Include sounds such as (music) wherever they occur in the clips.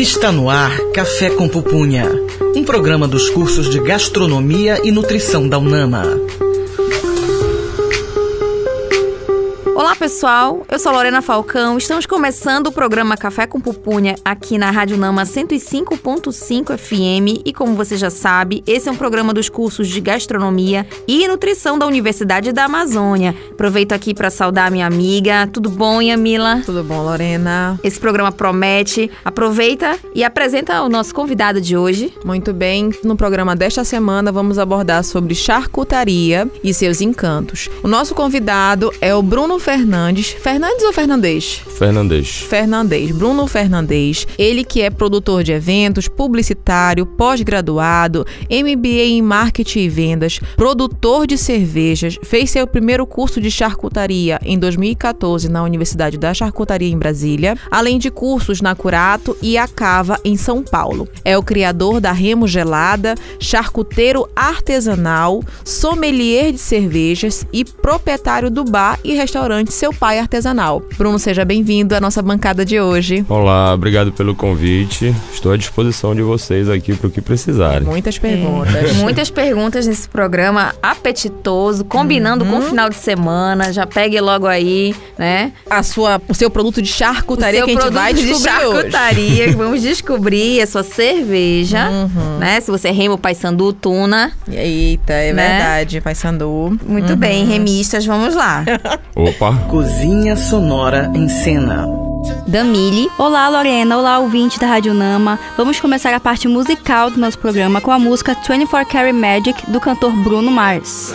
Está no ar Café com Pupunha, um programa dos cursos de Gastronomia e Nutrição da UNAMA. Pessoal, eu sou Lorena Falcão. Estamos começando o programa Café com Pupunha aqui na Rádio Nama 105.5 FM e como você já sabe, esse é um programa dos cursos de Gastronomia e Nutrição da Universidade da Amazônia. Aproveito aqui para saudar minha amiga. Tudo bom, Yamila? Tudo bom, Lorena? Esse programa promete. Aproveita e apresenta o nosso convidado de hoje. Muito bem. No programa desta semana vamos abordar sobre charcutaria e seus encantos. O nosso convidado é o Bruno Fernandes. Fernandes ou Fernandes? Fernandes. Fernandes, Bruno Fernandes. Ele que é produtor de eventos, publicitário, pós-graduado, MBA em marketing e vendas, produtor de cervejas, fez seu primeiro curso de charcutaria em 2014 na Universidade da Charcutaria em Brasília, além de cursos na Curato e Acava em São Paulo. É o criador da Remo Gelada, charcuteiro artesanal, sommelier de cervejas e proprietário do bar e restaurante Seu Pai Artesanal. Bruno, seja bem-vindo à nossa bancada de hoje. Olá, obrigado pelo convite. Estou à disposição de vocês aqui para o que precisarem. Muitas perguntas. É, muitas perguntas nesse programa apetitoso, combinando uhum. com o final de semana. Já pegue logo aí, né? A sua, o seu produto de charcutaria que a gente vai descobrir de charcutaria, hoje. vamos descobrir a sua cerveja, uhum. né? Se você rema o Paysandu Tuna. Eita, é né? verdade, Paysandu. Muito uhum. bem, remistas, vamos lá. Opa! Cozinha Sonora em Cena. Damile. Olá, Lorena. Olá, ouvinte da Rádio Nama. Vamos começar a parte musical do nosso programa com a música 24 Carry Magic do cantor Bruno Mars.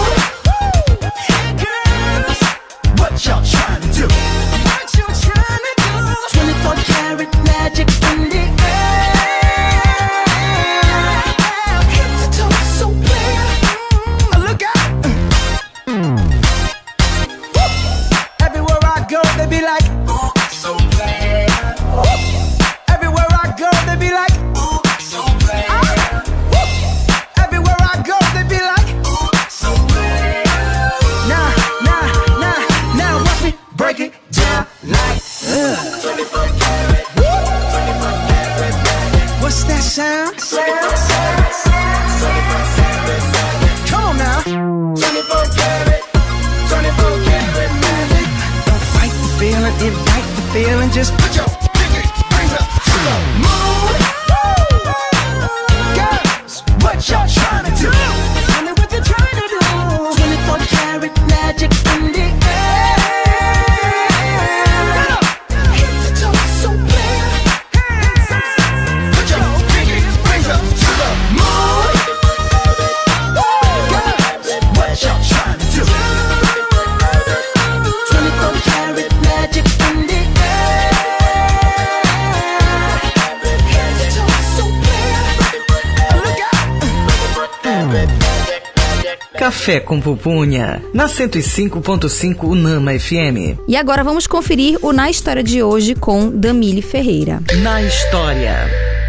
Café com Pupunha, na 105.5 Unama FM. E agora vamos conferir o Na História de hoje com Damile Ferreira. Na História.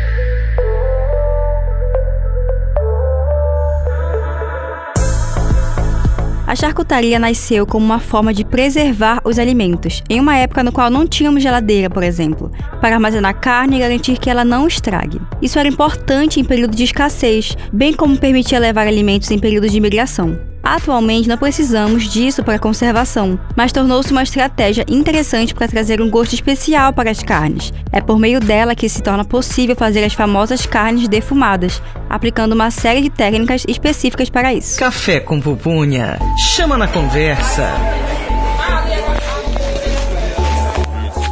A charcutaria nasceu como uma forma de preservar os alimentos, em uma época no qual não tínhamos geladeira, por exemplo, para armazenar carne e garantir que ela não estrague. Isso era importante em período de escassez, bem como permitia levar alimentos em períodos de migração. Atualmente não precisamos disso para conservação, mas tornou-se uma estratégia interessante para trazer um gosto especial para as carnes. É por meio dela que se torna possível fazer as famosas carnes defumadas, aplicando uma série de técnicas específicas para isso. Café com Pupunha. Chama na conversa.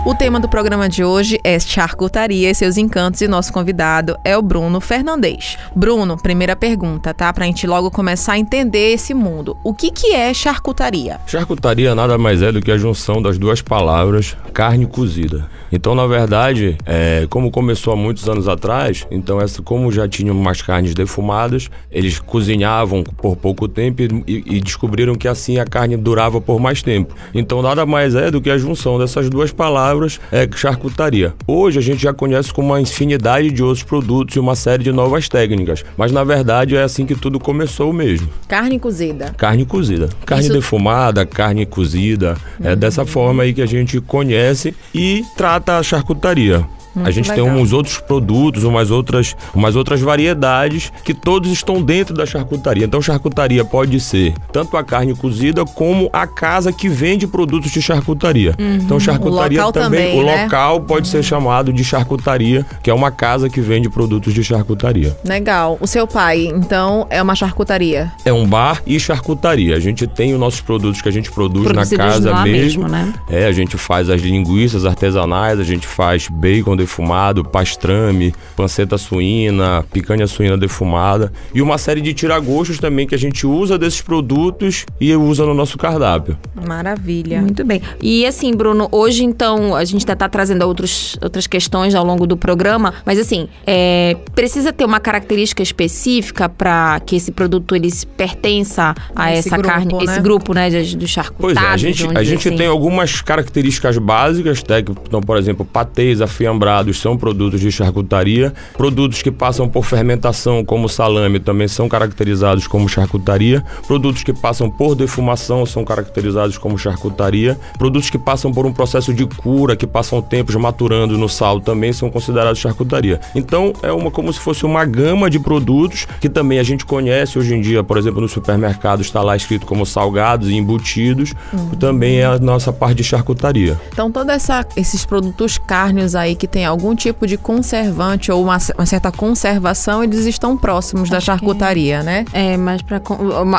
O tema do programa de hoje é charcutaria e seus encantos e nosso convidado é o Bruno Fernandes. Bruno, primeira pergunta, tá? Pra gente logo começar a entender esse mundo. O que que é charcutaria? Charcutaria nada mais é do que a junção das duas palavras carne cozida. Então, na verdade, é, como começou há muitos anos atrás, então essa, como já tinham umas carnes defumadas, eles cozinhavam por pouco tempo e, e descobriram que assim a carne durava por mais tempo. Então, nada mais é do que a junção dessas duas palavras é charcutaria. Hoje a gente já conhece com uma infinidade de outros produtos e uma série de novas técnicas, mas na verdade é assim que tudo começou mesmo. Carne cozida. Carne cozida. Carne Isso- defumada, carne cozida. É dessa forma aí que a gente conhece e trata a charcutaria. A Muito gente legal. tem uns outros produtos, umas outras, umas outras variedades que todos estão dentro da charcutaria. Então, charcutaria pode ser tanto a carne cozida como a casa que vende produtos de charcutaria. Então, charcutaria Uhum. local também, também, o né? local pode ser chamado de charcutaria, que é uma casa que vende produtos de charcutaria. Legal. O seu pai, então, é uma charcutaria. É um bar e charcutaria. A gente tem os nossos produtos que a gente produz Produzidos na casa mesmo. mesmo, né? É, a gente faz as linguiças artesanais, a gente faz bacon defumado, pastrame, panceta suína, picanha suína defumada e uma série de tiragostos também que a gente usa desses produtos e usa no nosso cardápio. Maravilha. Muito bem. E assim, Bruno, hoje então a gente ainda tá trazendo outros, outras questões ao longo do programa, mas assim, é, precisa ter uma característica específica para que esse produto ele se pertença a Esse essa grupo, carne, né? esse grupo, né, de, do charcutado. Pois é, a gente, a gente assim. tem algumas características básicas, né, que, então, por exemplo, patês afiambrados são produtos de charcutaria, produtos que passam por fermentação, como salame, também são caracterizados como charcutaria, produtos que passam por defumação são caracterizados como charcutaria, produtos que passam por um processo de cura, que passam tempos maturando no sal, também são considerados charcutaria. Então, é uma como se fosse uma gama de produtos que também a gente conhece hoje em dia, por exemplo, no supermercado está lá escrito como salgados e embutidos, também é a nossa parte de charcutaria. Então, todos esses produtos carnes aí que tem algum tipo de conservante ou uma, uma certa conservação, eles estão próximos da charcutaria, né? É, mas pra,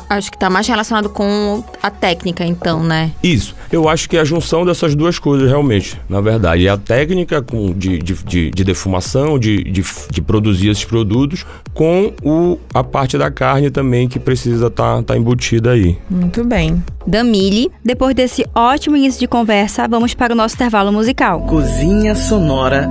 acho que tá mais relacionado com a técnica, então, né? Isso, eu acho que é a junção dessas duas coisas, realmente, na verdade. É a técnica com, de, de, de, de defumação, de, de, de produzir esses produtos, com o, a parte da carne também que precisa estar tá, embutida aí. Muito bem. Damile, Depois desse ótimo início de conversa, vamos para o nosso intervalo musical. Cozinha Sonora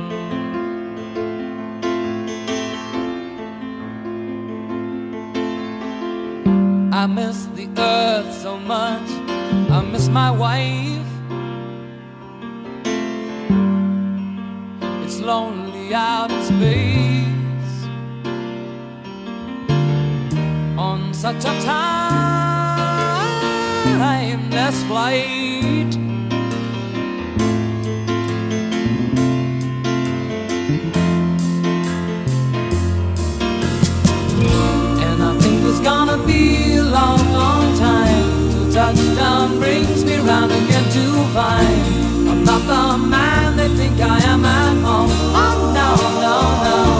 I miss the earth so much. I miss my wife. It's lonely out in space on such a timeless flight. And I think it's gonna be touchdown brings me round again to find I'm not the man they think I am at home. Oh no, no, no.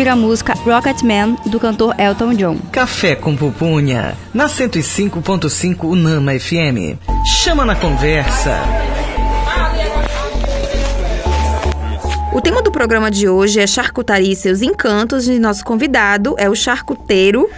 Ouvir a música Rocket Man do cantor Elton John. Café com Pupunha, na 105.5 Unama FM. Chama na conversa. O tema do programa de hoje é charcutaria e seus encantos e nosso convidado é o charcuteiro.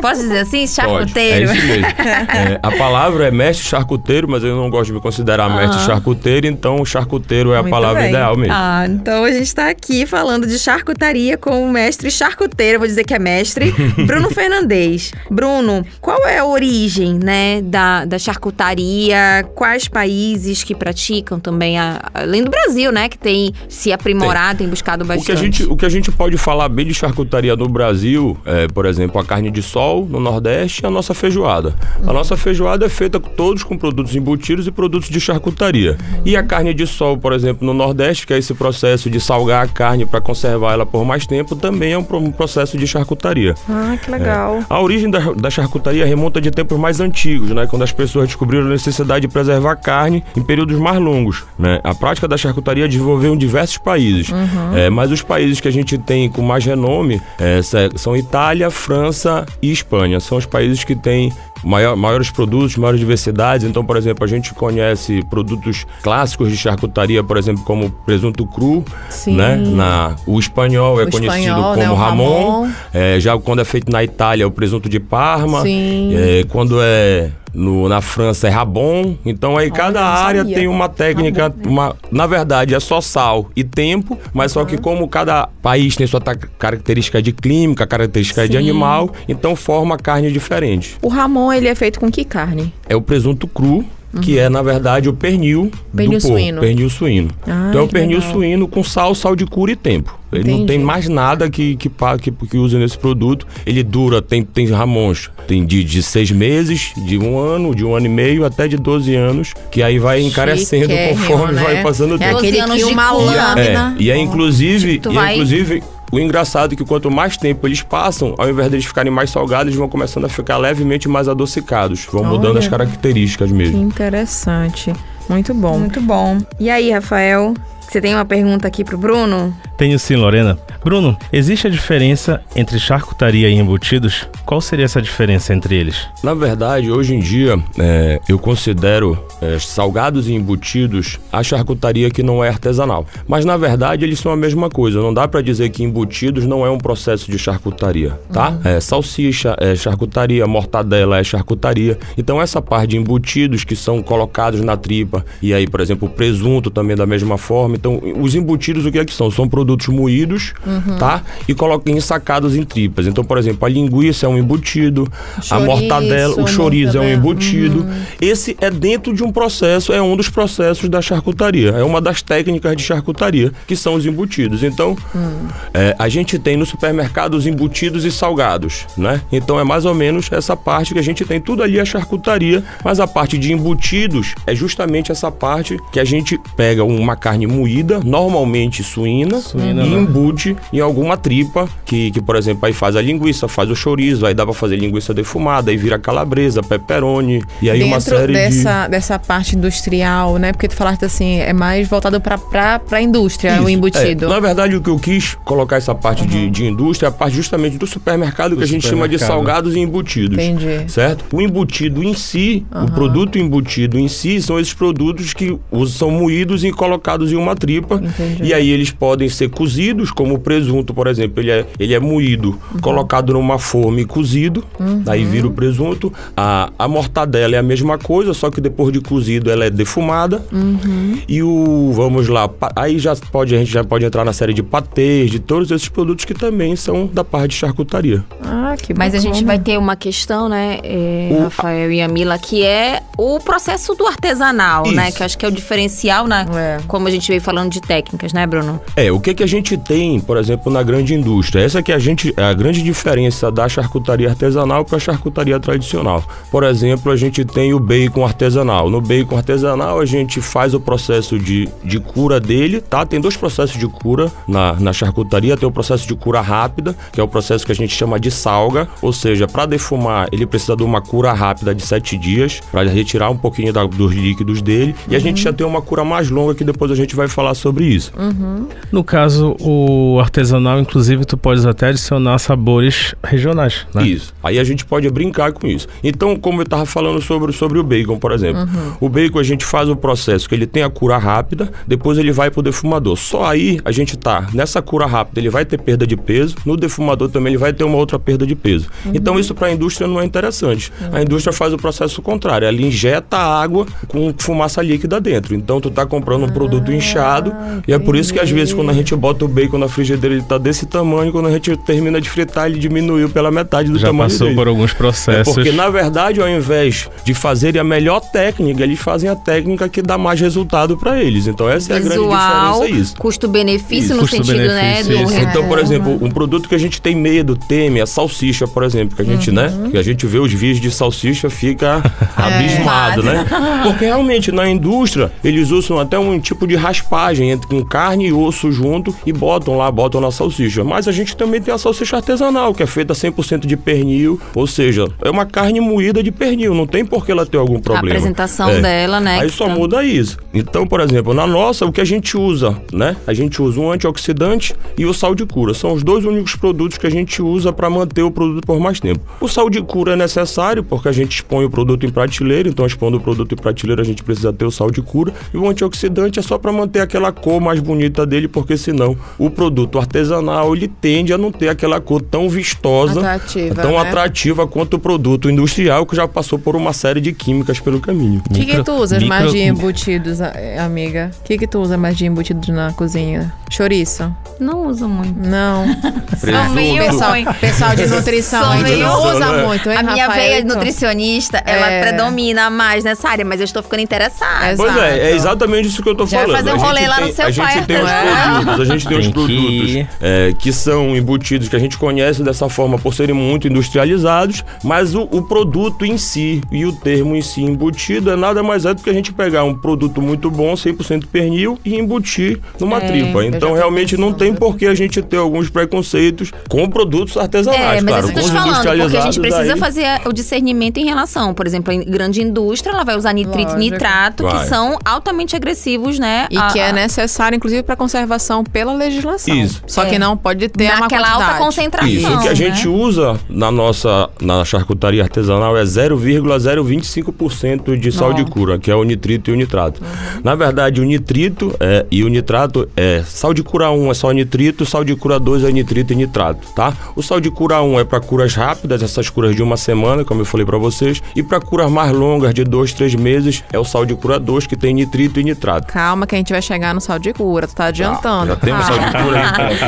Posso dizer assim? Pode, Charcuteiro? É isso mesmo. É, a palavra é mestre charcuteiro, mas eu não gosto de me considerar mestre charcuteiro, então charcuteiro é a Muito palavra bem. ideal mesmo. Ah, então a gente tá aqui falando de charcutaria com o mestre charcuteiro, vou dizer que é mestre, (laughs) Bruno Fernandes. Bruno, qual é a origem, né, da, da charcutaria? Quais países que praticam também, a- além do Brasil, né, que tem se aprimorado, tem, buscado O bastante. que, a gente, o que a gente pode falar bem de charcutaria no Brasil é, por exemplo, a carne de sol no Nordeste e a nossa feijoada. A nossa feijoada é feita todos com produtos embutidos e produtos de charcutaria. E a carne de sol, por exemplo, no Nordeste, que é esse processo de salgar a carne para conservar ela por mais tempo, também é um, pro- processo de charcutaria. Ah, que legal. A origem da, da charcutaria remonta de tempos mais antigos, né? Quando as pessoas descobriram a necessidade de preservar a carne em períodos mais longos, né? A prática da charcutaria desenvolveu em diversos países. É, mas os países que a gente tem com mais renome é, são Itália, França e Espanha. São os países que têm maior- maiores produtos, maiores diversidades. Então, por exemplo, a gente conhece produtos clássicos de charcutaria, por exemplo, como presunto cru, Sim. né? Na, o espanhol é O conhecido espanhol, como né? Ramon. Ramon. É, já quando é feito na Itália, é o presunto de Parma. Sim. É, quando é no- na França, é Rabon. Então aí cada não área sabia. tem uma técnica. Uma, na verdade, é só sal e tempo, mas só que como cada país tem sua característica de clínica, característica de Sim. animal, então forma carne diferente. O Ramon, ele é feito com que carne? É o presunto cru. Que é, na verdade, o pernil, Uhum. Pernil do porco. suíno. Pernil suíno. Ai, então é o pernil legal. suíno com sal, sal de cura e tempo. Ele não Entendi. tem mais nada que, que, que, que usa nesse produto. Ele dura, tem, tem ramons, tem de, de seis meses, de um ano, de um ano e meio, até de 12 anos, que aí vai encarecendo Chiquérrimo, conforme né? vai passando o É tempo. aquele anos que de uma lâmina. É, e é inclusive, Tu e é vai- inclusive o engraçado é que quanto mais tempo eles passam, ao invés deles ficarem mais salgados, eles vão começando a ficar levemente mais adocicados. Vão mudando Olha. as características Que mesmo. interessante. Muito bom. Muito bom. E aí, Rafael, você tem uma pergunta aqui pro Bruno? Tenho sim, Lorena. Bruno, existe a diferença entre charcutaria e embutidos? Qual seria essa diferença entre eles? Na verdade, hoje em dia, é, eu considero é, salgados e embutidos a charcutaria que não é artesanal. Mas na verdade, eles são a mesma coisa. Não dá pra dizer que embutidos não é um processo de charcutaria, tá? É, salsicha é charcutaria, mortadela é charcutaria. Então essa parte de embutidos que são colocados na tripa e aí, por exemplo, o presunto também da mesma forma. Então, os embutidos o que é que são? São produtos moídos, tá? E colocam ensacados em tripas. Então, por exemplo, a linguiça é um embutido, a mortadela, o chorizo é um embutido. Esse é dentro de um processo, é um dos processos da charcutaria. É uma das técnicas de charcutaria, que são os embutidos. Então, é, a gente tem no supermercado os embutidos e salgados, né? Então é mais ou menos essa parte que a gente tem. Tudo ali é charcutaria, mas a parte de embutidos é justamente essa parte que a gente pega uma carne moída, normalmente suína, Suína, e né? embute em alguma tripa, que, que, por exemplo, aí faz a linguiça, faz o chorizo, aí dá pra fazer linguiça defumada, aí vira calabresa, pepperoni, e aí uma Dentro série de... dessa, dessa parte industrial, né? Porque tu falaste assim, é mais voltado pra, pra, pra indústria, o Isso. embutido. É, na verdade, o que eu quis colocar essa parte de, de indústria é a parte justamente do supermercado que Do a gente chama de salgados e embutidos. Entendi. Certo? O embutido em si, o produto embutido em si, são esses produtos que os- são moídos e colocados em uma tripa. Entendi. E aí eles podem ser cozidos, como o presunto, por exemplo. Ele é, ele é moído, colocado numa forma e cozido. Aí vira o presunto. A, a mortadela é a mesma coisa, só que depois de cozido ela é defumada. E o, vamos lá, aí já pode, a gente já pode entrar na série de patês, de todos esses produtos que também são da parte de charcutaria. Ah, que Mas a bacana. gente vai ter uma questão, né, é, O- Rafael e a Mila, que é o processo do artesanal, né? Isso. Que eu acho que é o diferencial, né? É. Como a gente veio falando de técnicas, né, Bruno? É, o que que a gente tem, por exemplo, na grande indústria? Essa que a gente é a grande diferença da charcutaria artesanal para a charcutaria tradicional. Por exemplo, a gente tem o bacon artesanal. No bacon artesanal, a gente faz o processo de, de cura dele, tá? Tem dois processos de cura na, na charcutaria. Tem o processo de cura rápida, que é o processo que a gente chama de salga, ou seja, para defumar, ele precisa de uma cura rápida de sete dias para retirar um pouquinho da- dos líquidos dele. E a gente já tem uma cura mais longa que depois a gente vai falar sobre isso. No caso, o artesanal, inclusive, tu podes até adicionar sabores regionais, né? Isso. Aí a gente pode brincar com isso. Então, como eu estava falando sobre, sobre o bacon, por exemplo. O bacon a gente faz o processo que ele tem a cura rápida, depois ele vai pro defumador. Só aí a gente tá nessa cura rápida, ele vai ter perda de peso, no defumador também ele vai ter uma outra perda de peso. Então isso para a indústria não é interessante. A indústria faz o processo contrário, ela injeta água com fumaça líquida dentro. Então tu tá comprando um produto inchado e é por isso que às vezes quando a gente bota o bacon na frigideira ele tá desse tamanho, quando a gente termina de fritar ele diminuiu pela metade do Já tamanho passou dele. por alguns É processos. porque, na verdade, ao invés de fazerem a melhor técnica, eles fazem a técnica que dá mais resultado para eles. Então, essa é a grande Visual, diferença. é Isso. custo-benefício no sentido, né, do. Então, por exemplo, um produto que a gente tem medo, teme, a salsicha, por exemplo, que a gente, né? Que a gente vê os vídeos de salsicha, fica (laughs) abismado, né? Porque realmente na indústria eles usam até um tipo de raspagem entre com carne e osso junto e botam lá, botam na salsicha. Mas a gente também tem a salsicha artesanal, que é feita 100% de pernil, ou seja, é uma carne moída de pernil, não tem por que ela ter algum a problema. apresentação É. dela, né? Aí só tá- muda isso. Então, por exemplo, na nossa, o que a gente usa, né? A gente usa um antioxidante e o sal de cura. São os dois únicos produtos que a gente usa para manter o produto por mais tempo. O sal de cura é necessário porque a gente expõe o produto em prateleira, então expondo o produto em prateleira a gente precisa ter o sal de cura. E o antioxidante é só para manter aquela cor mais bonita dele, porque senão o produto artesanal ele tende a não ter aquela cor tão vistosa, Atrativa, tão né? atrativa quanto o produto industrial que já passou por uma série de químicas pelo caminho. O que, que tu usas mais micro- de embutidos, a- amiga? O que, que tu usa mais de embutidos na cozinha? Chouriço? Não uso muito. Não. (laughs) Meio pessoal, pessoal de nutrição Sou aí meio não usa muito, hein, A minha Rafael? veia nutricionista, ela É. predomina aprofundar mais nessa área, mas eu estou ficando interessada. Exato. Pois é, é exatamente isso que eu tô Já vai falando. fazer um A rolê gente lá no seu A gente pai, tem os é. produtos, a gente tem, os Tem que produtos ir. é, que são embutidos, que a gente conhece dessa forma por serem muito industrializados, mas o, o produto em si e o termo em si embutido é nada mais é do que a gente pegar um produto muito bom, 100% pernil, e embutir numa É, tripa. Então realmente não tem por que a gente ter alguns preconceitos com produtos artesanais, É, mas claro. isso que eu com os te falando, porque a gente industrializados precisa aí- fazer o discernimento em relação, por exemplo, em grande indústria, ela vai usar nitrito e Lógico. nitrato, Vai. que são altamente agressivos, né? E a- que é a- necessário, inclusive, para conservação pela legislação. Isso. Só É. que não pode ter uma Naquela alta concentração. Isso, o que a gente né? usa na nossa na charcutaria artesanal é 0,025% de sal de cura, que é o nitrito e o nitrato. Na verdade, o nitrito é, e o nitrato é sal de cura 1 é só nitrito, sal de cura 2 é nitrito e nitrato, tá? O sal de cura 1 é para curas rápidas, essas curas de uma semana, como eu falei para vocês, e para curas mais longas de 2, 3 meses é o sal de cura 2 que tem nitrito e nitrato. Calma que a gente vai chegar no sal de cura, tu tá adiantando. (laughs) já temos de cura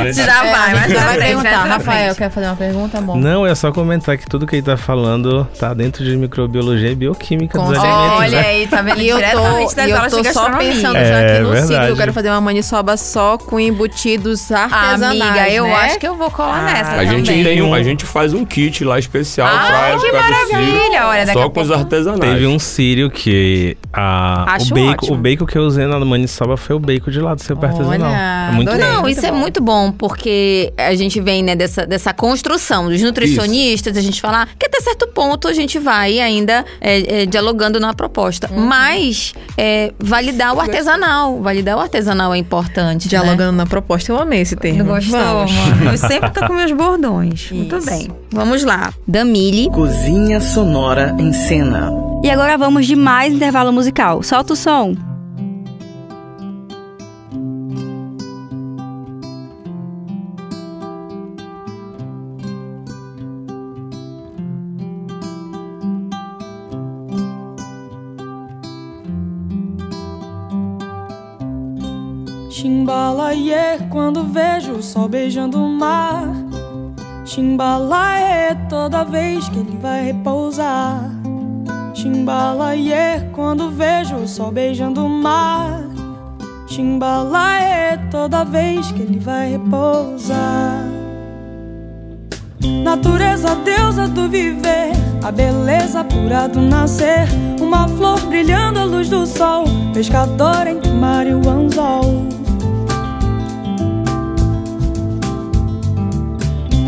aí. Já vai, mas já pra vai perguntar. pra Rafael, quer fazer uma pergunta, bom? Não, é só comentar que tudo que ele tá falando tá dentro de microbiologia e bioquímica Com dos certeza. alimentos. Olha né? aí, tá vendo? E eu Diretamente tô, e eu tô só gastronomia. pensando É, já aqui no verdade. ciclo. Eu quero fazer uma maniçoba só com embutidos artesanais, Amiga, eu né? acho que eu vou colar Ah, nessa A gente, também. tem um, a gente faz um kit lá especial Ai, pra que época do maravilha! Olha, só com os artesanais. Teve um sírio que a, o, bacon, ótimo. o bacon que eu usei na maniçoba foi o bacon de lá do seu artesanal. É muito adorei. Não, Muito isso é muito bom, porque a gente vem, né, dessa, dessa construção dos nutricionistas, a gente falar que até certo ponto a gente vai ainda é, é, dialogando na proposta. Uhum. Mas é, validar o artesanal. Validar o artesanal é importante. Né? Dialogando na proposta, eu amei esse termo. Não gostou? Vamos. Eu sempre tô com meus bordões. Muito Isso. bem. Vamos lá. Damile. Cozinha Sonora em Cena. E agora vamos de mais intervalo musical. Solta o som. Chimbalaie quando vejo o sol beijando o mar. Chimbalaie toda vez que ele vai repousar. Chimbalaie quando vejo o sol beijando o mar. Chimbalaie toda vez que ele vai repousar. Natureza, deusa do viver, a beleza pura do nascer. Uma flor brilhando à luz do sol, pescador entre mar e o anzol.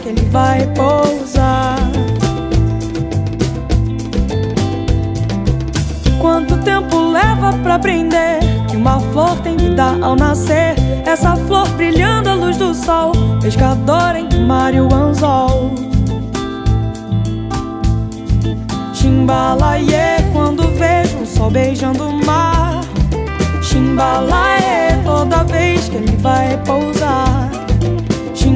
que ele vai repousar. Quanto tempo leva pra aprender que uma flor tem vida ao nascer? Essa flor brilhando à luz do sol, pescador entre o mar e o anzol. Chimbalaie quando vejo o sol beijando o mar. Chimbalaie toda vez que ele vai repousar.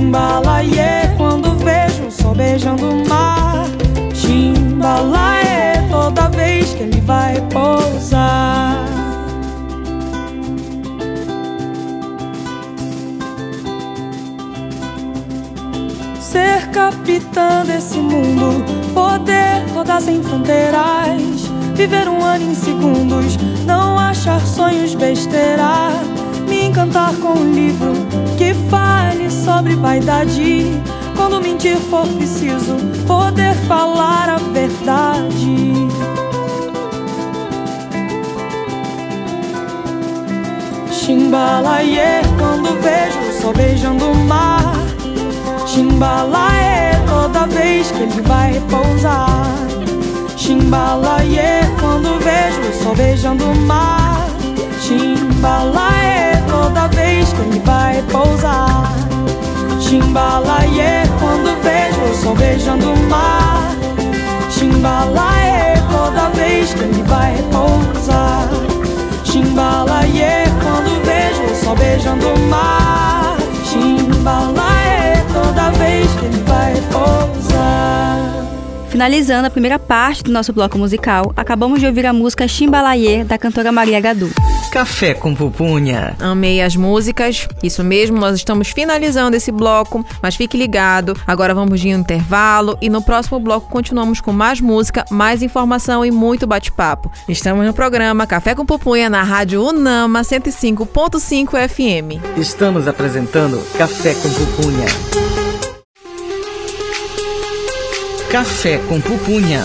Chimbalaie quando vejo o sol beijando o mar. Chimbalaie toda vez que ele vai repousar. Ser capitã desse mundo, poder rodar sem fronteiras, viver um ano em segundos, não achar sonhos besteira, me encantar com um livro que fale sobre vaidade. Quando mentir for preciso, poder falar a verdade. Chimbalaie quando vejo sol beijando o mar. Chimbalaie toda vez que ele vai repousar. Chimbalaie quando vejo sol beijando o mar. Chimbalaie toda vez que ele vai pousar. Timbalaê, quando vejo o sol beijando o mar. Timbalaê, toda vez que ele vai pousar. Timbalaê, quando vejo o sol beijando o mar. Timbalaê, toda vez que ele vai pousar. Finalizando a primeira parte do nosso bloco musical, acabamos de ouvir a música Chimbalaye, da cantora Maria Gadu. Café com pupunha. Amei as músicas. Isso mesmo, nós estamos finalizando esse bloco, mas fique ligado. Agora vamos de intervalo e no próximo bloco continuamos com mais música, mais informação e muito bate-papo. Estamos no programa Café com Pupunha na Rádio Unama 105.5 FM. Estamos apresentando Café com pupunha. Café com pupunha.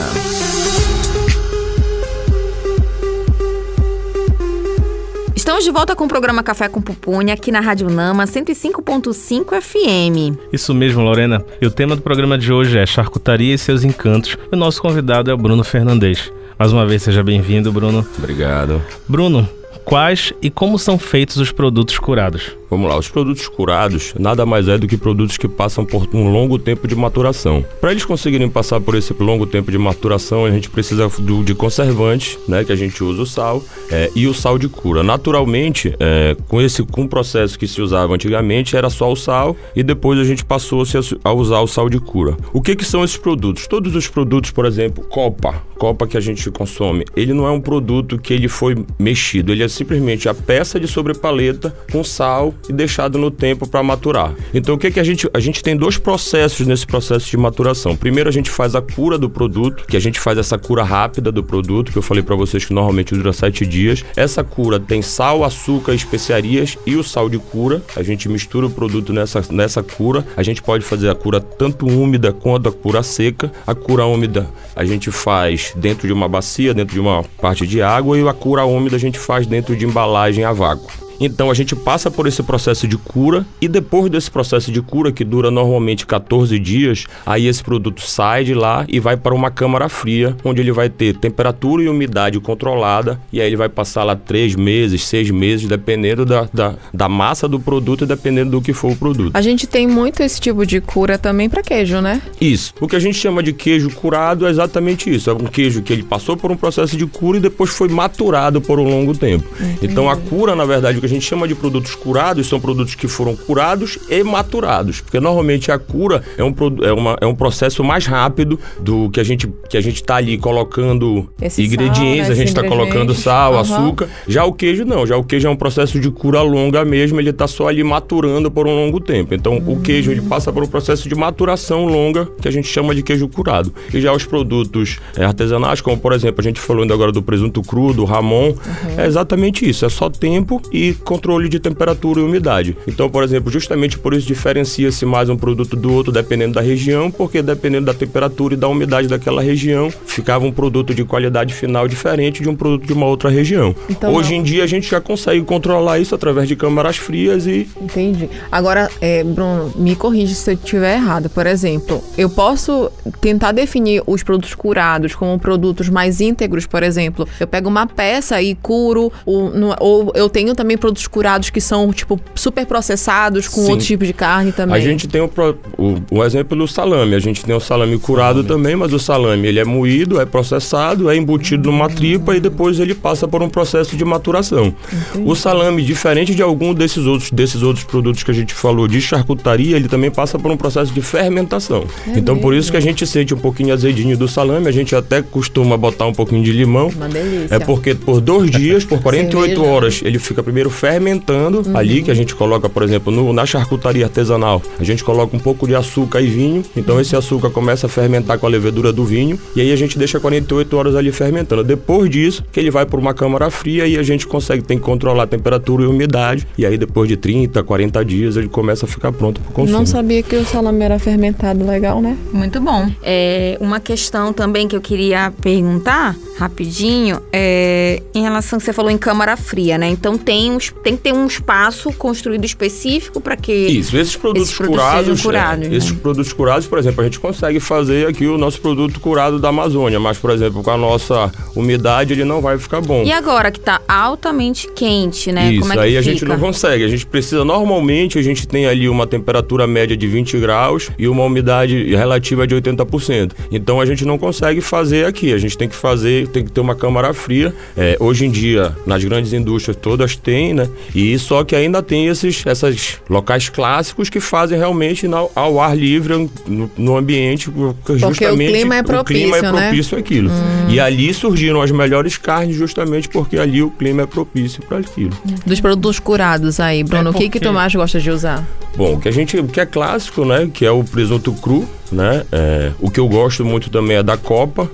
Estamos de volta com o programa Café com Pupunha aqui na Rádio Nama 105.5 FM. Isso mesmo, Lorena. E o tema do programa de hoje é charcutaria e seus encantos. E o nosso convidado é o Bruno Fernandes. Mais uma vez, seja bem-vindo, Bruno. Obrigado. Bruno, quais e como são feitos os produtos curados? Vamos lá, os produtos curados nada mais é do que produtos que passam por um longo tempo de maturação. Para eles conseguirem passar por esse longo tempo de maturação, a gente precisa do, de conservantes, né, que a gente usa o sal é, e o sal de cura. Naturalmente, é, com esse com o processo que se usava antigamente era só o sal e depois a gente passou a, a usar o sal de cura. O que que são esses produtos? Todos os produtos, por exemplo, copa, copa que a gente consome, ele não é um produto que ele foi mexido, ele é simplesmente a peça de sobrepaleta com sal e deixado no tempo para maturar. Então o que que a gente a gente tem dois processos nesse processo de maturação. Primeiro a gente faz a cura do produto, que a gente faz essa cura rápida do produto, que eu falei para vocês que normalmente dura sete dias. Essa cura tem sal, açúcar, especiarias e o sal de cura. A gente mistura o produto nessa nessa cura. A gente pode fazer a cura tanto úmida quanto a cura seca. A cura úmida a gente faz dentro de uma bacia, dentro de uma parte de água e a cura úmida a gente faz dentro de embalagem a vácuo. Então a gente passa por esse processo de cura e depois desse processo de cura, que dura normalmente 14 dias, aí esse produto sai de lá e vai para uma câmara fria, onde ele vai ter temperatura e umidade controlada, e aí ele vai passar lá 3 meses, 6 meses, dependendo da, da, da massa do produto e dependendo do que for o produto. A gente tem muito esse tipo de cura também para queijo, né? Isso. O que a gente chama de queijo curado é exatamente isso. É um queijo que ele passou por um processo de cura e depois foi maturado por um longo tempo. Então a cura, na verdade, que a gente chama de produtos curados são produtos que foram curados e maturados. Porque normalmente a cura é um, é uma, é um processo mais rápido do que a gente que a gente está ali colocando Esse ingredientes, sal, né, a gente está colocando sal, Aham. açúcar. Já o queijo não, já o queijo é um processo de cura longa mesmo, ele está só ali maturando por um longo tempo. Então o queijo ele passa por um processo de maturação longa que a gente chama de queijo curado. E já os produtos é, artesanais, como por exemplo, a gente falou ainda agora do presunto cru, do ramon, é exatamente isso, é só tempo e controle de temperatura e umidade. Então, por exemplo, justamente por isso diferencia-se mais um produto do outro dependendo da região, porque dependendo da temperatura e da umidade daquela região, ficava um produto de qualidade final diferente de um produto de uma outra região. Então, Hoje não. em dia a gente já consegue controlar isso através de câmaras frias e Entendi. Agora, é, Bruno, me corrige se eu estiver errado. Por exemplo, eu posso tentar definir os produtos curados como produtos mais íntegros, por exemplo. Eu pego uma peça e curo, o- no- ou eu tenho também produtos curados que são, tipo, super processados com Sim. outros tipos de carne também. A gente tem o, o, o exemplo do salame. A gente tem o salame curado também, mas o salame ele é moído, é processado, é embutido numa tripa e depois ele passa por um processo de maturação. O salame, diferente de algum desses outros, desses outros produtos que a gente falou de charcutaria, ele também passa por um processo de fermentação. então por isso que a gente sente um pouquinho azedinho do salame, a gente até costuma botar um pouquinho de limão. Uma delícia. É porque por dois dias, por 48 Cerveja. horas, ele fica primeiro fermentando ali, que a gente coloca, por exemplo, no- na charcutaria artesanal, a gente coloca um pouco de açúcar e vinho. Então esse açúcar começa a fermentar com a levedura do vinho e aí a gente deixa 48 horas ali fermentando. Depois disso, que ele vai por uma câmara fria e a gente consegue tem que controlar a temperatura e a umidade. E aí depois de 30, 40 dias ele começa a ficar pronto para consumo. Não sabia que o salame era fermentado legal, né? Muito bom. É, uma questão também que eu queria perguntar rapidinho é em relação que você falou em câmara fria, né? Então tem, uns, tem que ter um espaço construído específico para que Isso, esses produtos, Esses curados, curados, é, né? esses produtos curados, por exemplo, a gente consegue fazer aqui o nosso produto curado da Amazônia, mas por exemplo, com a nossa umidade ele não vai ficar bom. E agora que tá altamente quente, né? Isso, Como é que aí fica? a gente não consegue. A gente precisa, normalmente, a gente tem ali uma temperatura média de 20 graus e uma umidade relativa de 80%. Então a gente não consegue fazer aqui. A gente tem que fazer, tem que ter uma câmara fria. É, hoje em dia, nas grandes indústrias todas têm tem, né? E só que ainda tem esses essas locais clássicos que fazem realmente na- ao ar livre, no, no ambiente, porque justamente clima é o clima é propício, né? propício àquilo. E ali surgiram as melhores carnes justamente porque ali o clima é propício para aquilo. Dos produtos curados aí, Bruno, o que que porque- tu mais gosta de usar? Bom, o que a gente, o que é clássico, né, que é o presunto cru, né? É, o que eu gosto muito também é da copa,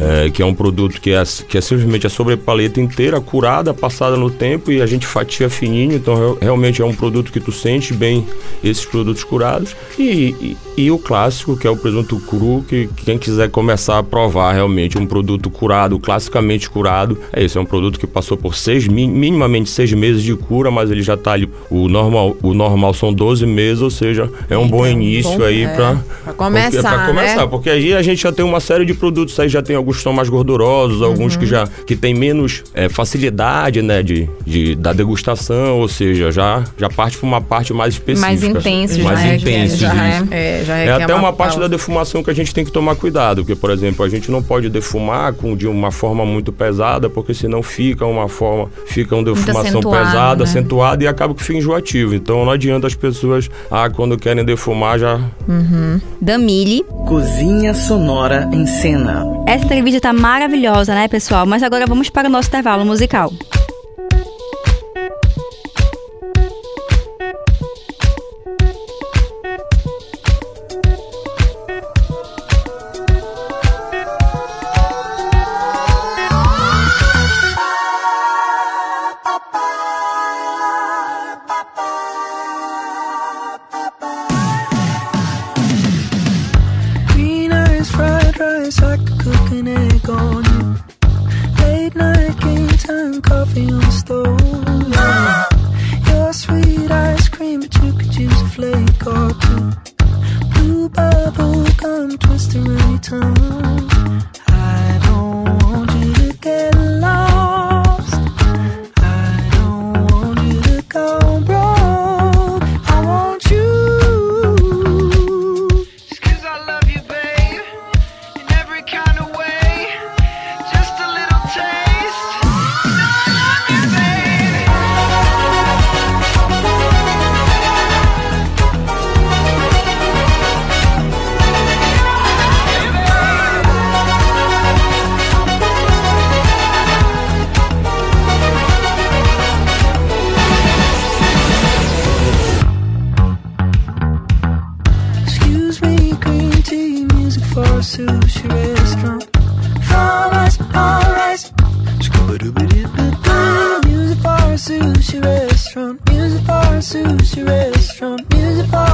é, que é um produto que é, que é simplesmente a sobrepaleta inteira curada, passada no tempo e a gente fatia fininho, então real- realmente é um produto que tu sente bem esses produtos curados. E, e, e o clássico que é o presunto cru, que, que quem quiser começar a provar realmente um produto curado, classicamente curado, é esse. É um produto que passou por seis mi- minimamente seis meses de cura, mas ele já tá ali. O normal, o normal são 12 meses, ou seja, é um bom início bom- aí para pra começar, pra começar, né? porque aí a gente já tem uma série de produtos aí, já tem alguns que são mais gordurosos, alguns Uhum. que já que tem menos é, facilidade, né, de, de, da degustação, ou seja, já, já parte para uma parte mais específica. Mais intensos, mais né? Já é. isso. É, já É requer até uma, parte fala. da defumação que a gente tem que tomar cuidado, porque, por exemplo, a gente não pode defumar com, de uma forma muito pesada, porque senão fica uma forma, fica uma defumação pesada, né? acentuada e acaba que fica enjoativo. Então não adianta as pessoas, ah, quando querem defumar já Damile. Cozinha Sonora em Cena. Essa entrevista tá maravilhosa, né, pessoal? Mas agora vamos para o nosso intervalo musical. Music for a sushi restaurant. Music for a sushi restaurant. Music for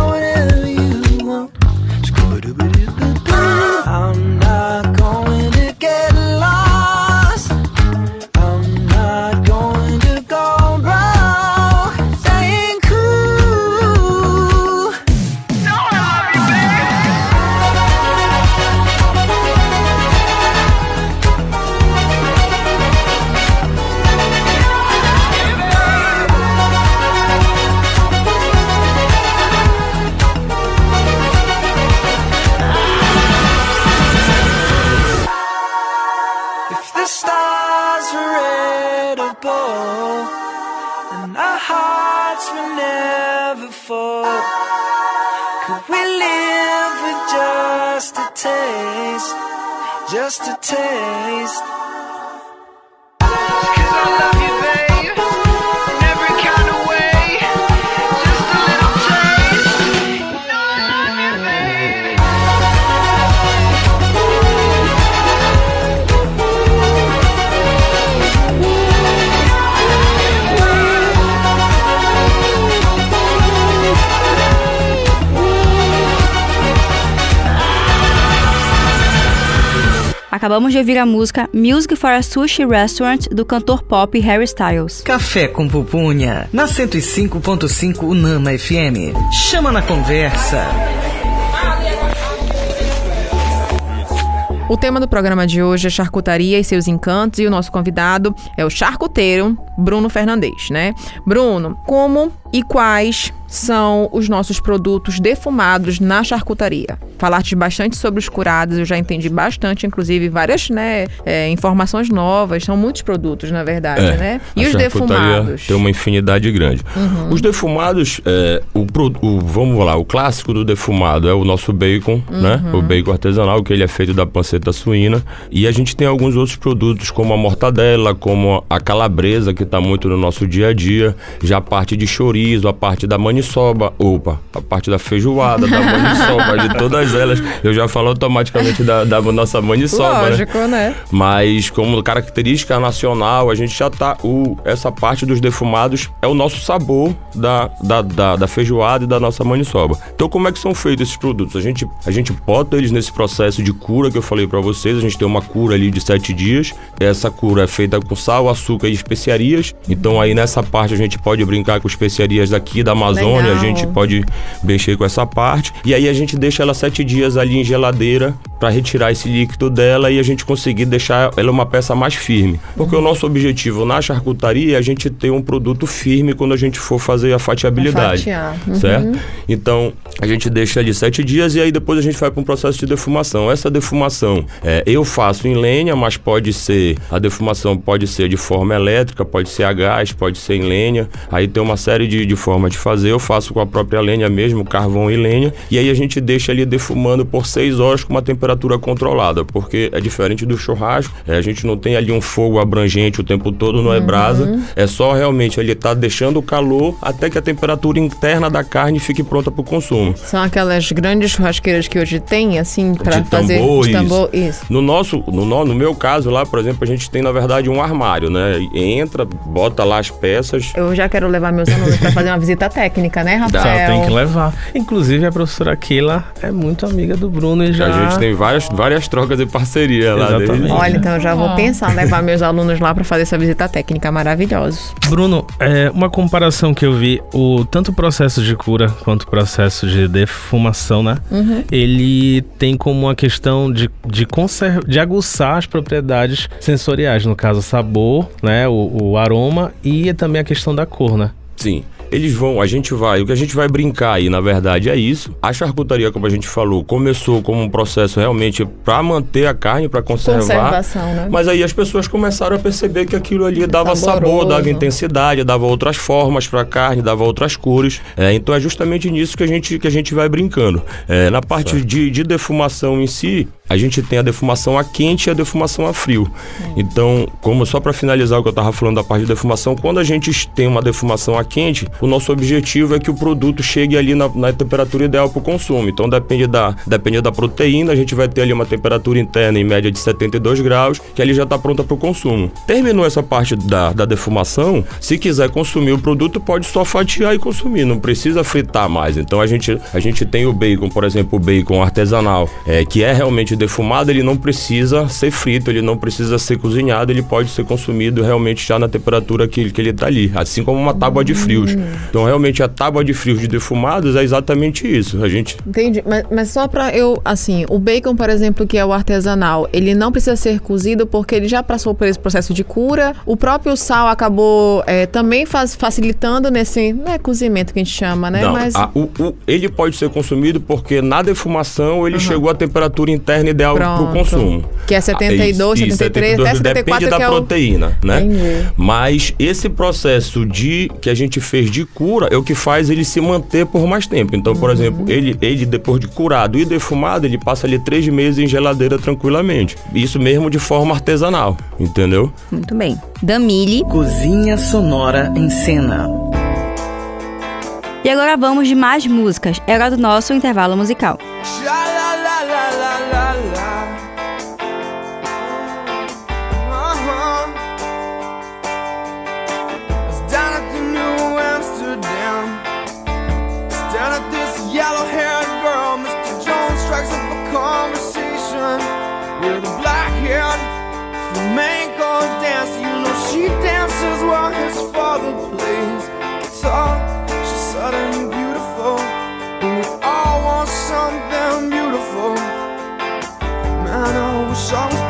Acabamos de ouvir a música Music for a Sushi Restaurant do cantor pop Harry Styles. Café com pupunha, na 105.5 Unama FM. Chama na conversa. O tema do programa de hoje é charcutaria e seus encantos e o nosso convidado é o charcuteiro Bruno Fernandes, né? Bruno, como e quais são os nossos produtos defumados na charcutaria. Falaste bastante sobre os curados, eu já entendi bastante, inclusive várias né, é, informações novas. São muitos produtos, na verdade, É, né? E os defumados? Tem uma infinidade grande. Uhum. Os defumados, é, o, o- vamos lá, o clássico do defumado é o nosso bacon, né? Uhum. O bacon artesanal, que ele é feito da panceta suína. E a gente tem alguns outros produtos, como a mortadela, como a calabresa, que está muito no nosso dia a dia. Já a parte de chorizo, a parte da maniçoba, opa, a parte da feijoada, da (laughs) maniçoba, de todas elas. Eu já falo automaticamente da, da nossa maniçoba, né? Lógico, né? Mas como característica nacional, a gente já tá. O, essa parte dos defumados é o nosso sabor da, da, da, da feijoada e da nossa maniçoba. Então, como é que são feitos esses produtos? A gente, a gente bota eles nesse processo de cura que eu falei para vocês. A gente tem uma cura ali de sete dias. Essa cura é feita com sal, açúcar e especiarias. Então, aí nessa parte a gente pode brincar com especiarias daqui da Amazônia. Legal. A gente pode mexer com essa parte. E aí a gente deixa ela sete dias ali em geladeira para retirar esse líquido dela e a gente conseguir deixar ela uma peça mais firme. Porque o nosso objetivo na charcutaria é a gente ter um produto firme quando a gente for fazer a fatiabilidade. Uhum. Certo? Então, a gente deixa ali sete dias e aí depois a gente vai para um processo de defumação. Essa defumação é, eu faço em lenha, mas pode ser, a defumação pode ser de forma elétrica, pode ser a gás, pode ser em lenha. Aí tem uma série de, de formas de fazer. Eu faço com a própria lenha mesmo, carvão e lenha. E aí a gente deixa ali defumando por seis horas com uma temperatura controlada, porque é diferente do churrasco. é, a gente não tem ali um fogo abrangente o tempo todo, não é brasa. É só realmente ele tá deixando o calor até que a temperatura interna da carne fique pronta para o consumo. São aquelas grandes churrasqueiras que hoje tem, assim, para fazer tambor, de isso. tambor. Isso. No nosso, no, no, meu caso lá, por exemplo, a gente tem na verdade um armário, né? Entra, bota lá as peças. Eu já quero levar meus alunos para fazer uma visita técnica, né, (laughs) Tá, Rafael? tem que levar. Inclusive, a professora Keila é muito amiga do Bruno e já. A gente tem várias, várias trocas de parceria lá. Exatamente. desde- Olha, então eu já vou Ó. pensar em levar meus alunos lá para fazer essa visita técnica maravilhosa. Bruno, é, uma comparação que eu vi, o tanto o processo de cura quanto o processo de defumação, né? Ele tem como uma questão de, de, conser- de aguçar as propriedades sensoriais, no caso, o sabor, né? O, o aroma e também a questão da cor, né? Sim. Eles vão, a gente vai, o que a gente vai brincar aí, na verdade, é isso. A charcutaria, como a gente falou, começou como um processo realmente para manter a carne, para conservar. Conservação, né? Mas aí as pessoas começaram a perceber que aquilo ali dava sabor, Saboroso. dava intensidade, dava outras formas para a carne, dava outras cores. É, então é justamente nisso que a gente, que a gente vai brincando. É, na parte de, de defumação em si, a gente tem a defumação a quente e a defumação a frio. Então, como só para finalizar o que eu estava falando da parte de defumação, quando a gente tem uma defumação a quente, o nosso objetivo é que o produto chegue ali na, na temperatura ideal para o consumo. Então, depende da, depende da proteína, a gente vai ter ali uma temperatura interna em média de 72 graus, que ali já está pronta para o consumo. Terminou essa parte da, da defumação, se quiser consumir o produto, pode só fatiar e consumir, não precisa fritar mais. Então, a gente, a gente tem o bacon, por exemplo, o bacon artesanal, é, que é realmente defumado, ele não precisa ser frito, ele não precisa ser cozinhado, ele pode ser consumido realmente já na temperatura que, que ele está ali, assim como uma tábua de frios. Então, realmente, a tábua de frios de defumados é exatamente isso. A gente Entendi. Mas, mas só pra eu, assim, o bacon, por exemplo, que é o artesanal, ele não precisa ser cozido porque ele já passou por esse processo de cura. O próprio sal acabou é, também faz, facilitando nesse. Não é cozimento que a gente chama, né? Não, mas. a- o- o- ele pode ser consumido porque na defumação ele chegou à temperatura interna ideal para o consumo. Que é 72, Ah, isso, 73, isso, até 72, 74, Depende da que é o- proteína, né? Entendi. Mas esse processo de que a gente fez de cura é o que faz ele se manter por mais tempo. Então, por exemplo, ele, ele depois de curado e defumado, ele passa ali três meses em geladeira tranquilamente. Isso mesmo de forma artesanal, entendeu? Muito bem. Damile. Cozinha Sonora em Cena. E agora vamos de mais músicas. É hora do nosso intervalo musical. with a black hand flamenco dance. You know she dances while his father plays guitar. She's sudden beautiful, and we all want something beautiful. Man, I wish I was.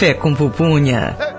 Café com Pupunha.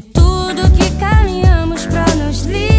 de tudo que caminhamos para nos livrar.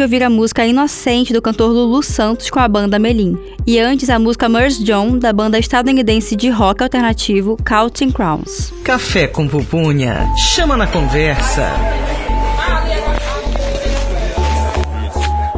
de ouvir a música Inocente do cantor Lulu Santos com a banda Melim, e antes a música Merce John da banda estadunidense de rock alternativo Counting Crowns. Café com pupunha, chama na conversa.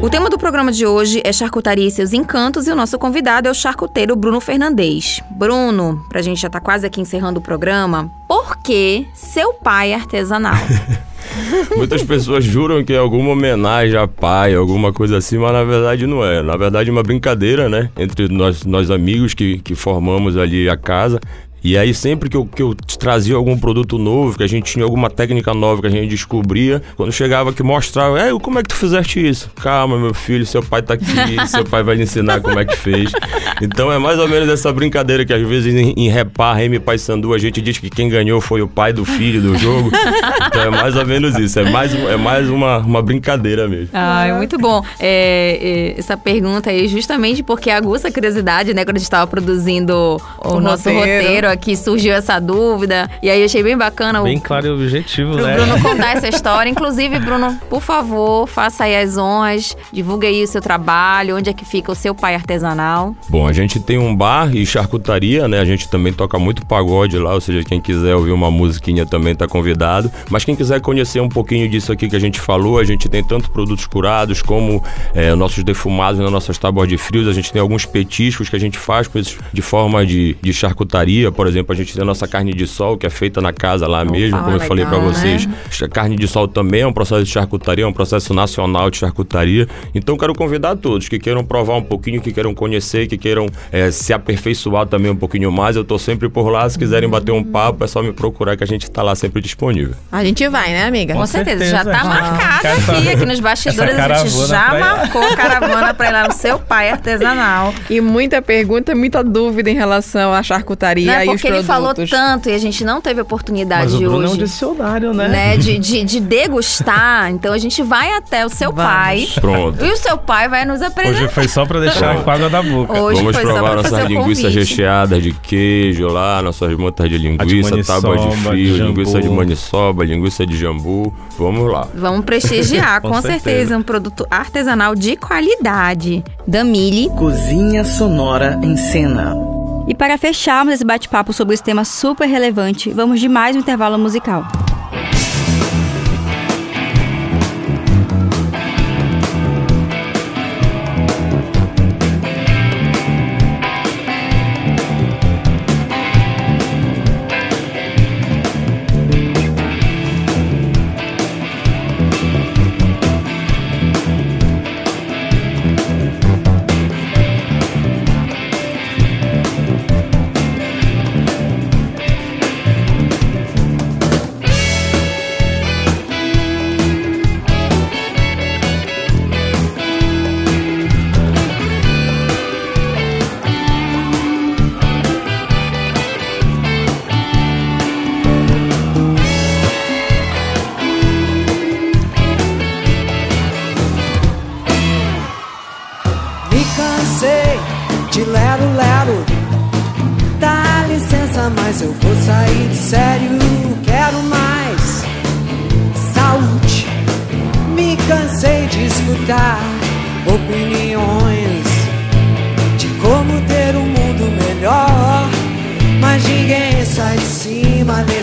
O tema do programa de hoje é charcutaria e seus encantos e o nosso convidado é o charcuteiro Bruno Fernandes. Bruno, pra gente já tá quase aqui encerrando o programa, por que seu pai é artesanal? (laughs) (laughs) Muitas pessoas juram que é alguma homenagem a pai, alguma coisa assim, mas na verdade não é. Na verdade é uma brincadeira, né? Entre nós, nós amigos que, que formamos ali a casa. E aí, sempre que eu, que eu trazia algum produto novo, que a gente tinha alguma técnica nova que a gente descobria, quando chegava que mostrava, é, como é que tu fizeste isso? Calma, meu filho, seu pai tá aqui, (laughs) seu pai vai lhe ensinar como é que fez. Então é mais ou menos essa brincadeira que às vezes em, em Repar, Remy Pai Sandu, a gente diz que quem ganhou foi o pai do filho do jogo. Então é mais ou menos isso, é mais, é mais uma, uma brincadeira mesmo. Ai, muito bom. É, é, essa pergunta aí, justamente porque aguça a curiosidade, né? Quando a gente estava produzindo o, O nosso roteiro. roteiro aqui, surgiu essa dúvida. E aí eu achei bem bacana o, Bem claro e objetivo, pro né? Bruno (laughs) contar essa história. Inclusive, Bruno, por favor, faça aí as honras, divulgue aí o seu trabalho, onde é que fica o seu pai artesanal. Bom, a gente tem um bar e charcutaria, né? A gente também toca muito pagode lá, ou seja, quem quiser ouvir uma musiquinha também tá convidado. Mas quem quiser conhecer um pouquinho disso aqui que a gente falou, a gente tem tanto produtos curados como é, nossos defumados nas nossas tábuas de frios. A gente tem alguns petiscos que a gente faz com esses de forma de, de charcutaria. Por exemplo, a gente tem a nossa carne de sol, que é feita na casa lá mesmo, como eu falei pra legal, vocês. né? A Carne de sol também é um processo de charcutaria, é um processo nacional de charcutaria. Então quero convidar todos que queiram provar um pouquinho, que queiram conhecer, que queiram eh, se aperfeiçoar também um pouquinho mais. Eu tô sempre por lá. Se quiserem bater um papo, é só me procurar que a gente tá lá sempre disponível. A gente vai, né, amiga? Com, certeza, já tá certeza. marcado Essa- aqui, aqui nos bastidores. A gente já ir marcou a caravana pra ir lá no seu pai artesanal. E muita pergunta, muita dúvida em relação à charcutaria é e porque ele falou tanto e a gente não teve oportunidade Mas o Bruno é um hoje. dicionário, né? né, de, (laughs) de, de degustar. Então a gente vai até o seu Vamos. pai. Pronto. E o seu pai vai nos apresentar. Hoje foi só pra deixar com água da boca. Hoje Vamos provar nossas linguiças recheadas de queijo lá, nossas montas de linguiça, maniçoba, tábua de de frio, jambu. linguiça de maniçoba, linguiça de jambu. Vamos lá. Vamos prestigiar, (laughs) com, Com certeza. certeza. um produto artesanal de qualidade. Damile. Cozinha Sonora em Cena. E para fecharmos esse bate-papo sobre esse tema super relevante, vamos de mais um intervalo musical.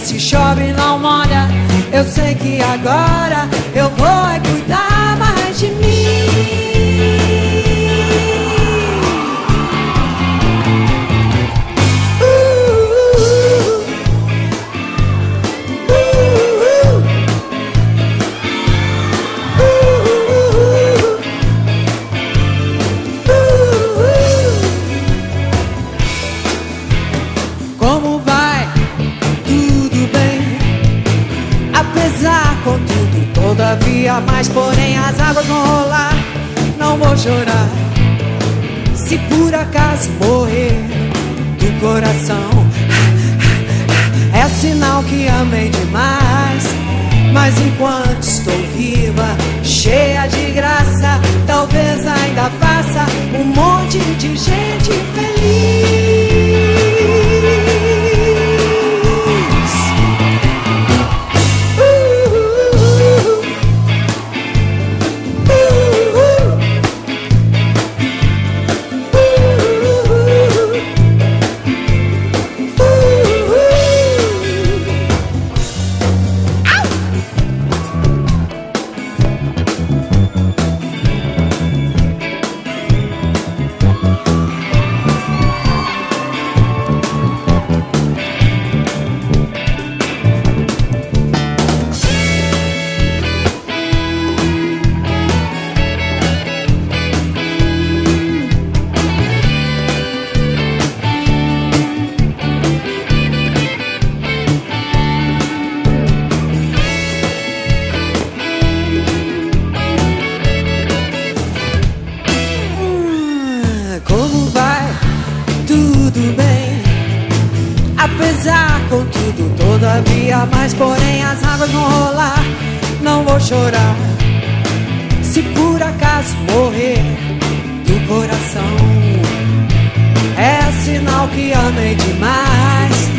Nesse chove não molha. Eu sei que agora via, mas porém as águas vão rolar. Não vou chorar se por acaso morrer do coração. É sinal que amei demais.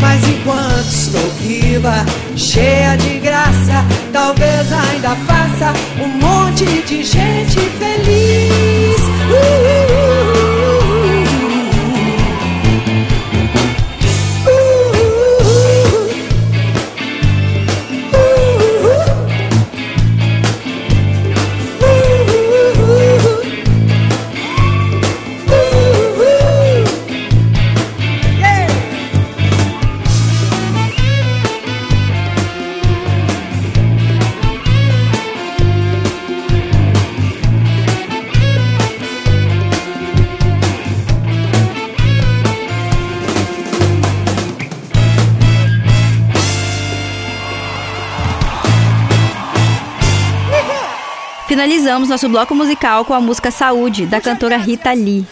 Mas enquanto estou viva, cheia de graça, talvez ainda faça um monte de gente feliz. Uh, uh, Finalizamos nosso bloco musical com a música Saúde, da cantora Rita Lee.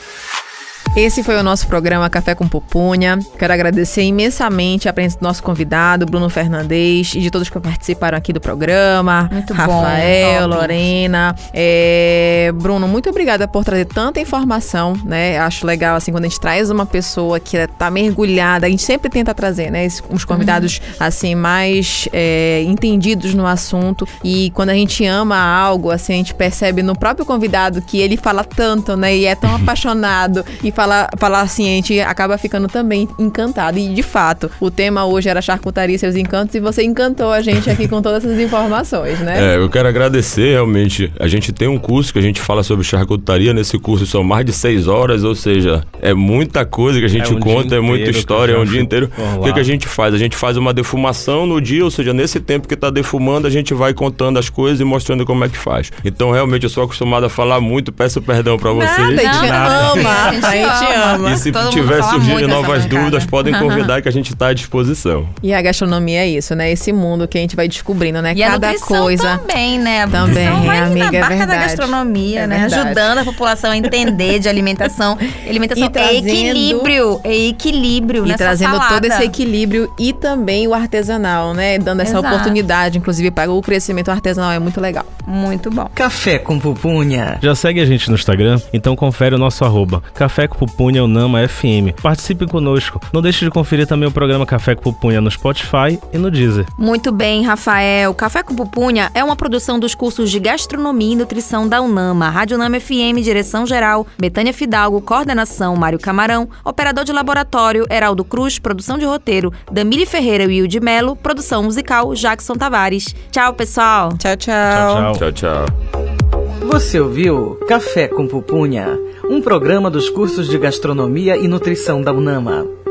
Esse foi o nosso programa Café com Pupunha. Quero agradecer imensamente a presença do nosso convidado, Bruno Fernandes, e de todos que participaram aqui do programa. Muito bom, Rafael, top. Lorena. É, Bruno, muito obrigada por trazer tanta informação, né? Acho legal, assim, quando a gente traz uma pessoa que tá mergulhada, a gente sempre tenta trazer, né? Uns convidados, assim, mais é, entendidos no assunto. E quando a gente ama algo, assim, a gente percebe no próprio convidado que ele fala tanto, né? E é tão (laughs) apaixonado. E fala, fala assim, a gente acaba ficando também encantado. E, de fato, o tema hoje era charcutaria e seus encantos. E você encantou a gente aqui com todas essas informações, né? É, eu quero agradecer realmente. A gente tem um curso que a gente fala sobre charcutaria. Nesse curso são mais de seis horas, ou seja, é muita coisa que a gente É um conta, é muita história, é um dia inteiro. O que, que a gente faz? A gente faz uma defumação no dia, ou seja, nesse tempo que tá defumando, a gente vai contando as coisas e mostrando como é que faz. Então, realmente, eu sou acostumado a falar muito, peço perdão pra vocês. Nada, a gente Nada. ama, (laughs) a gente gente ama. E se Todo tiver surgindo novas dúvidas, podem convidar que a gente está à disposição. E a gastronomia é isso, né? Esse mundo que a gente vai descobrindo, né? E a Cada nutrição coisa. também, né? A Também, vai amiga, na é barca da verdade. gastronomia, É né? verdade. Ajudando a população a entender de alimentação. (laughs) Alimentação E é trazendo- equilíbrio, é equilíbrio E trazendo salada. todo esse equilíbrio e também o artesanal, né? Dando essa Exato. oportunidade, inclusive, para o crescimento artesanal. É muito legal. Muito bom. Café com pupunha. Já segue a gente no Instagram? Então confere o nosso arroba Café com Pupunha Unama FM. Participe conosco. Não deixe de conferir também o programa Café com Pupunha no Spotify e no Deezer. Muito bem, Rafael. Café com Pupunha é uma produção dos cursos de Gastronomia e Nutrição da UNAMA, Rádio UNAMA FM, Direção Geral, Betânia Fidalgo, Coordenação, Mário Camarão, Operador de Laboratório, Heraldo Cruz, Produção de Roteiro, Damile Ferreira e Wilde Melo, Produção Musical, Jackson Tavares. Tchau, pessoal. Tchau, Tchau, tchau. Tchau, tchau. Você ouviu Café com Pupunha, um programa dos cursos de Gastronomia e Nutrição da UNAMA.